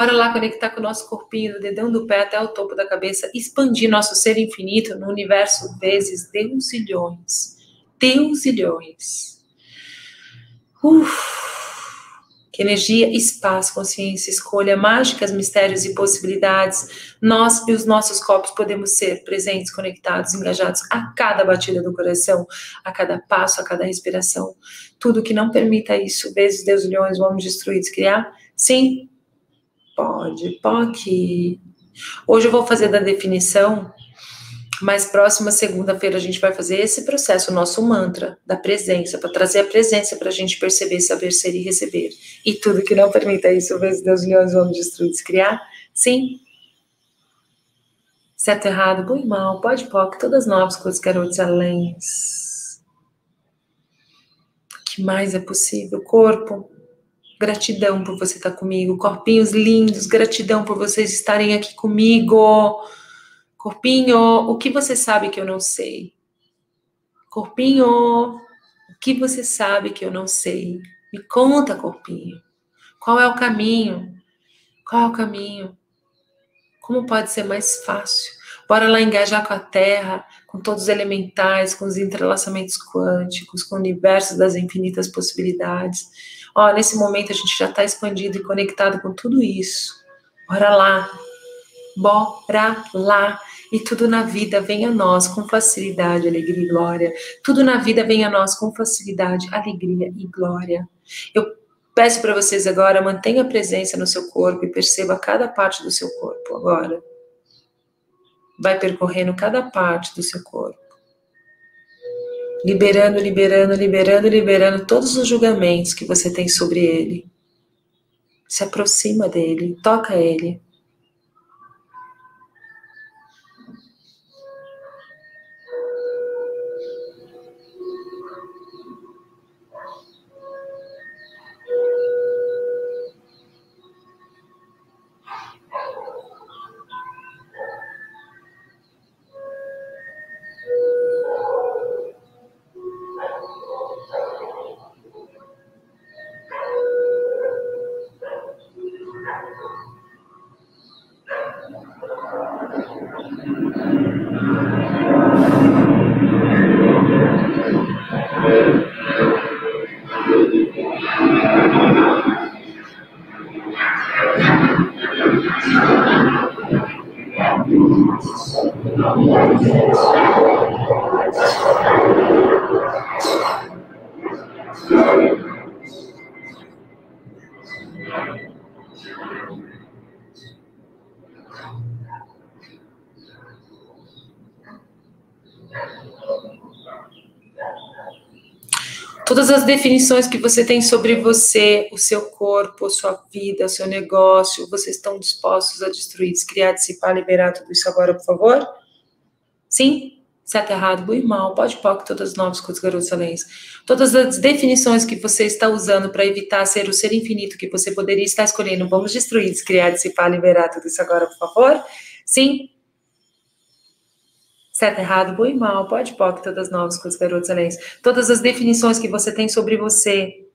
Bora lá conectar com o nosso corpinho, do dedão do pé até o topo da cabeça, expandir nosso ser infinito no universo vezes deusilhões. Deusilhões. Uf. Que energia, espaço, consciência, escolha, mágicas, mistérios e possibilidades, nós e os nossos corpos podemos ser presentes, conectados, engajados a cada batida do coração, a cada passo, a cada respiração. Tudo que não permita isso, vezes deusilhões, vamos destruídos, criar? Sim, Pode, pode. Hoje eu vou fazer da definição, mas próxima segunda-feira a gente vai fazer esse processo, o nosso mantra da presença, para trazer a presença para a gente perceber, saber ser e receber. E tudo que não permita isso, vezes Deus, leões, vamos destruir, criar? Sim. Certo, errado, bom e mal, pode, pode, todas novas coisas, garotos, além. O que mais é possível? Corpo, Gratidão por você estar comigo. Corpinhos lindos, gratidão por vocês estarem aqui comigo. Corpinho, o que você sabe que eu não sei? Corpinho, o que você sabe que eu não sei? Me conta, corpinho. Qual é o caminho? Qual é o caminho? Como pode ser mais fácil? Bora lá engajar com a Terra, com todos os elementais, com os entrelaçamentos quânticos, com o universo das infinitas possibilidades Ó, nesse momento a gente já está expandido e conectado com tudo isso. Bora lá. Bora lá. E tudo na vida vem a nós com facilidade, alegria e glória. Tudo na vida vem a nós com facilidade, alegria e glória. Eu peço para vocês agora, mantenha a presença no seu corpo e perceba cada parte do seu corpo agora. Vai percorrendo cada parte do seu corpo liberando, liberando, liberando, liberando todos os julgamentos que você tem sobre ele. Se aproxima dele, toca ele. Thank you. Todas as definições que você tem sobre você, o seu corpo, a sua vida, o seu negócio, vocês estão dispostos a destruir, descriar, dissipar, liberar tudo isso agora, por favor? Sim? Certo, errado, bom e mal, pode pode, todas as novas coisas, garotos excelentes. Todas as definições que você está usando para evitar ser o ser infinito que você poderia estar escolhendo, vamos destruir, descriar, dissipar, liberar tudo isso agora, por favor? Sim? Certo, errado, bom e mal, pode, pode, todas novas coisas, garotos excelentes. Todas as definições que você tem sobre você,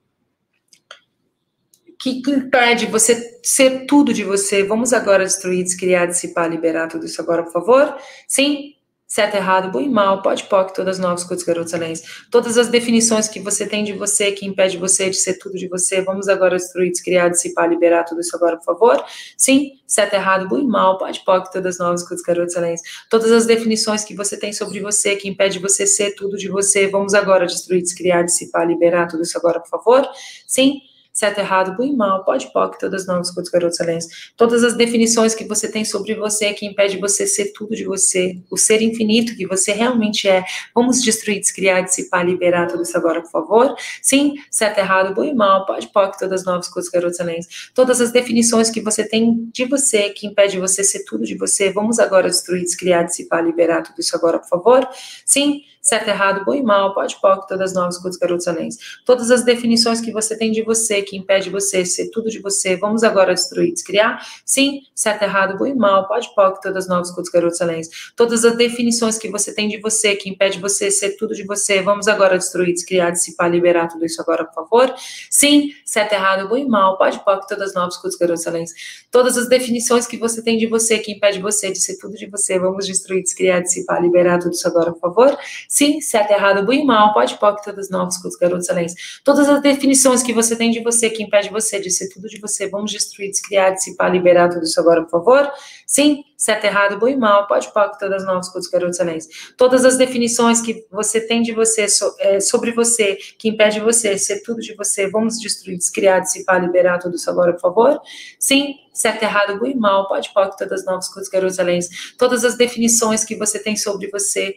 que, que impede você ser tudo de você. Vamos agora destruir, descriar, dissipar, liberar tudo isso agora, por favor? Sim? Certo, errado, bom e mal, pode, pode, todas novas coisas, garotos anéis. Todas as definições que você tem de você, que impede você de ser tudo de você, vamos agora destruir, descriar, dissipar, liberar tudo isso agora, por favor? Sim, certo, errado, bom e mal, pode, pode, todas novas coisas, garotos anéis. Todas as definições que você tem sobre você, que impede você ser tudo de você, vamos agora destruir, descriar, dissipar, liberar tudo isso agora, por favor? Sim, certo, errado, bom e mal, pode, pode, todas as novas coisas, garotos excelentes. Todas as definições que você tem sobre você que impede você ser tudo de você, o ser infinito que você realmente é. Vamos destruir, descriar, dissipar, liberar tudo isso agora, por favor? Sim, certo, errado, bom e mal, pode, pode, todas as novas coisas, garotos excelentes. Todas as definições que você tem de você que impede você ser tudo de você, vamos agora destruir, descriar, dissipar, liberar tudo isso agora, por favor? Sim, certo, errado, bom e mal, pode, pode, todas novas, coisas, garotos, aléns. Todas as definições que você tem de você, que impede você ser tudo de você, vamos agora destruir, descriar? Sim, certo, errado, bom e mal, pode, pode, todas novas, coisas, garotos, aléns. Todas as definições que você tem de você, que impede você ser tudo de você, vamos agora destruir, descriar, dissipar, liberar tudo isso agora, por favor? Sim, certo, errado, bom e mal, pode, pode, todas novas, coisas, garotos, aléns. Todas as definições que você tem de você, que impede você de ser tudo de você, vamos destruir, descriar, dissipar, liberar tudo isso agora, por favor? Sim, certo, errado, bom e mal, pode, pode, todas novas, coisas, garotos, aléns. Todas as definições que você tem de você, que impede você de ser tudo de você, vamos destruir, descriar, dissipar, liberar tudo isso agora, por favor? Sim, certo, errado, bom e mal, pode, pode, todas as novas coisas, garotos excelentes. Todas as definições que você tem de você, so, é, sobre você, que impede você ser tudo de você, vamos destruir, descriar, dissipar, liberar tudo isso agora, por favor? Sim, certo, errado, bom e mal, pode, pode, todas as novas coisas, garotos excelentes. Todas as definições que você tem sobre você,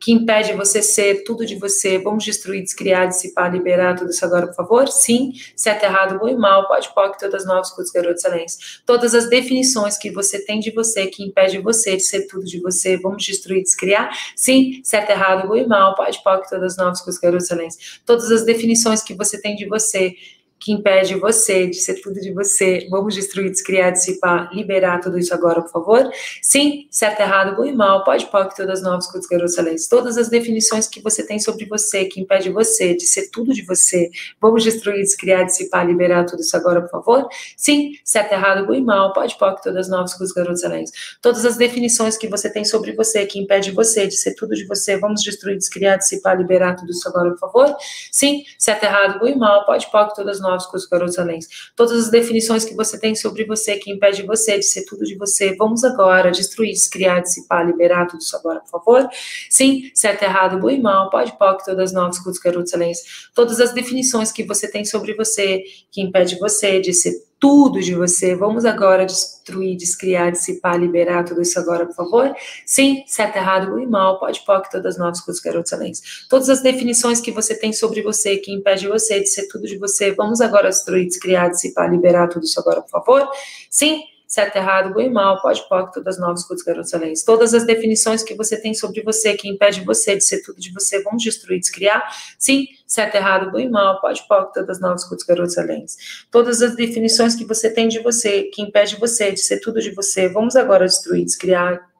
que impede você ser tudo de você. Vamos destruir, descriar, dissipar, liberar tudo isso agora, por favor? Sim, certo, errado, bom e mal, pode, pode, todas as novas coisas, garotos excelentes. Todas as definições que você tem de você, que impede você de ser tudo de você, vamos destruir, descriar? Sim, certo, errado, bom e mal, pode, pode, todas as novas coisas, garotos excelentes. Todas as definições que você tem de você, que impede você de ser tudo de você. Vamos destruir, descriar, dissipar, liberar tudo isso agora, por favor? Sim, certo, errado, bom e mal, pode, pode, todas as novas coisas, garotos excelentes. Todas as definições que você tem sobre você, que impede você de ser tudo de você. Vamos destruir, descriar, dissipar, liberar tudo isso agora, por favor? Sim, certo, errado, bom e mal, pode, pode, todas as novas coisas, garotos excelentes. Todas as definições que você tem sobre você, que impede você de ser tudo de você. Vamos destruir, descriar, dissipar, liberar tudo isso agora, por favor? Sim, certo, errado, bom e mal, pode, pode, todas as novos com os. Todas as definições que você tem sobre você, que impede você de ser tudo de você, vamos agora destruir, descriar, dissipar, liberar tudo isso agora, por favor? Sim, certo, errado, bom e mal, pode, pode, todas as novas com. Todas as definições que você tem sobre você, que impede você de ser tudo de você. Vamos agora destruir, descriar, dissipar, liberar tudo isso agora, por favor? Sim, certo, errado, e mal, pode, pode, todas as novas coisas, garotos excelentes. Todas as definições que você tem sobre você, que impede você de ser tudo de você. Vamos agora destruir, descriar, dissipar, liberar tudo isso agora, por favor? Sim, certo, errado, bom e mal, pode, pode, todas as novas coisas, garotos excelentes. Todas as definições que você tem sobre você, que impede você de ser tudo de você, vamos destruir, descriar? Sim, certo, errado, bom e mal, pode, pode, todas as novas coisas, garotos excelentes. Todas as definições que você tem de você, que impede você de ser tudo de você, vamos agora destruir, descriar,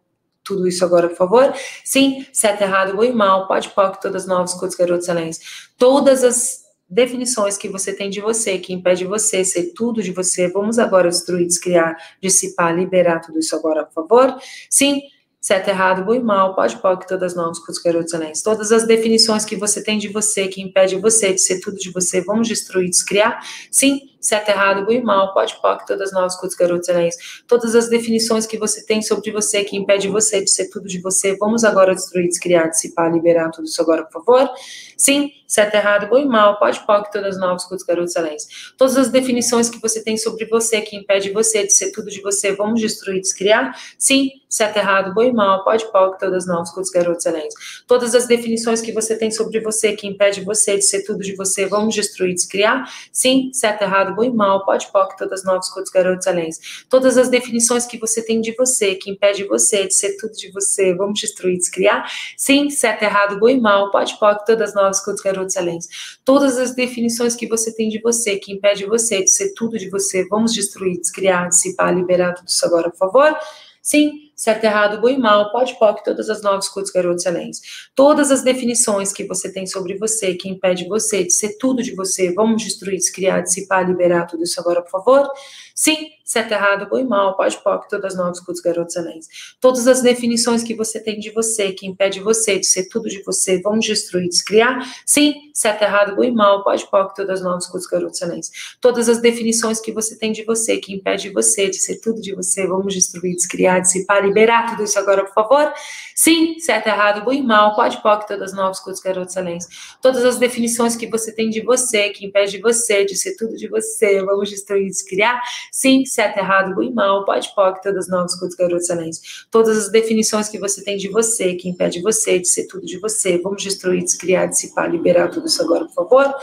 tudo isso agora, por favor? Sim, certo, errado, bom e mal, pode, pode, todas as novas coisas, garotos excelentes. Todas as definições que você tem de você, que impede você ser tudo de você. Vamos agora destruir, descriar, dissipar, liberar tudo isso agora, por favor? Sim, certo, errado, bom e mal, pode, pode, todas novas com os garotos anéis. Todas as definições que você tem de você, que impede você de ser tudo de você, vamos destruir, descriar? Sim, certo, errado, bom e mal, pode, pode, todas novas com os garotos anéis. Todas as definições que você tem sobre você, que impede você de ser tudo de você, vamos agora destruir, descriar, dissipar, liberar tudo isso agora, por favor? Sim, certo, errado, bom e mal, pode, pode, todas novas com os garotos excelentes. Todas as definições que você tem sobre você, que impede você de ser tudo de você, vamos destruir, descriar? Sim, certo, errado, bom e mal, pode, pode, todas novas com os garotos excelentes. Todas as definições que você tem sobre você, que impede você de ser tudo de você, vamos destruir, descriar? Sim, certo, errado, bom e mal, pode, pode, todas novas com os garotos excelentes. Todas as definições que você tem de você, que impede você de ser tudo de você, vamos destruir, descriar? Sim, certo, errado, bom e mal, pode, pode, todas novas com os garotos excelentes. Todas as definições que você tem de você, que impede você de ser tudo de você, vamos destruir, descriar, dissipar, liberar tudo isso agora, por favor? Sim, certo, errado, bom e mal, pode, pode, todas as novas coisas, garotos excelentes. Todas as definições que você tem sobre você, que impede você de ser tudo de você, vamos destruir, descriar, dissipar, liberar tudo isso agora, por favor? Sim, certo, errado, bom e mal, pode, pode, todas as novas coisas, garotos excelentes. Todas as definições que você tem de você, que impede você de ser tudo de você, vamos destruir, descriar? Sim, certo, errado, bom e mal, pode, pode, todas as novas coisas, garotos excelentes. Todas as definições que você tem de você, que impede você de ser tudo de você, vamos destruir, descriar, dissipar, liberar tudo isso agora, por favor? Sim, certo, errado, bom e mal, pode, pode, todas as novas coisas, garotos excelentes. Todas as definições que você tem de você, que impede você de ser tudo de você, vamos destruir, descriar? Sim, certo errado, bom e mal, pode, pode, todas novas coisas, garotos excelentes. Todas as definições que você tem de você, que impede você de ser tudo de você. Vamos destruir, descriar, dissipar, liberar tudo isso agora, por favor?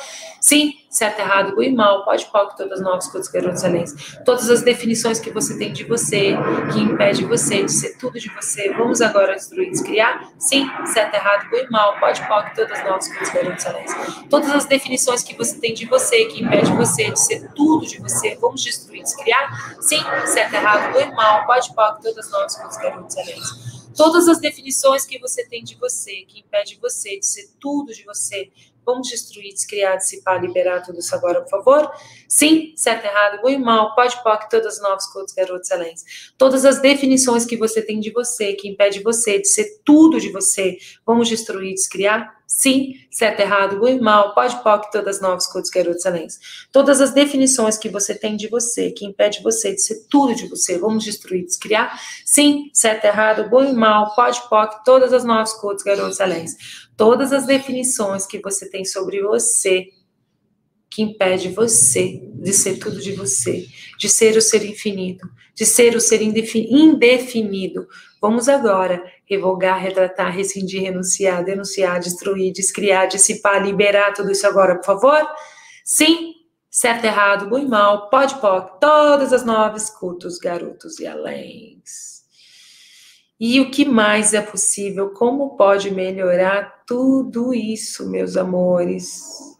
Sim, certo, errado, bom e mal, pode, pode, todas novas coisas, garotos excelentes. Todas as definições que você tem de você, que impede você de ser tudo de você. Vamos agora destruir, descriar? Sim, certo, errado, bom e mal, pode, pode, todas novas coisas, garotos excelentes. Todas as definições que você tem de você, que impede você de ser tudo de você. Vamos destruir, descriar? Sim, certo, errado, bom e mal, pode, pode, todas novas coisas, garotos excelentes. Todas as definições que você tem de você, que impede você de ser tudo de você, Vamos destruir, descriar, dissipar, liberar tudo isso agora, por favor? Sim, certo, errado, bom e mal, pode, pode, todas as novas coisas, garotos excelentes. Todas as definições que você tem de você, que impede você de ser tudo de você, vamos destruir, descriar? Sim, certo, errado, bom e mal, pode, pode, todas as novas coisas, garotos excelentes. Todas as definições que você tem de você, que impede você de ser tudo de você, vamos destruir, descriar? Sim, certo, errado, bom e mal, pode, pode, todas as novas coisas, garotos excelentes todas as definições que você tem sobre você que impede você de ser tudo de você, de ser o ser infinito, de ser o ser indefinido. Vamos agora revogar, retratar, rescindir, renunciar, denunciar, destruir, descriar, dissipar, liberar tudo isso agora, por favor? Sim, certo, errado, bom e mal, pode, pode, todas as nove cultos, garotos e aléns. E o que mais é possível? Como pode melhorar tudo isso, meus amores?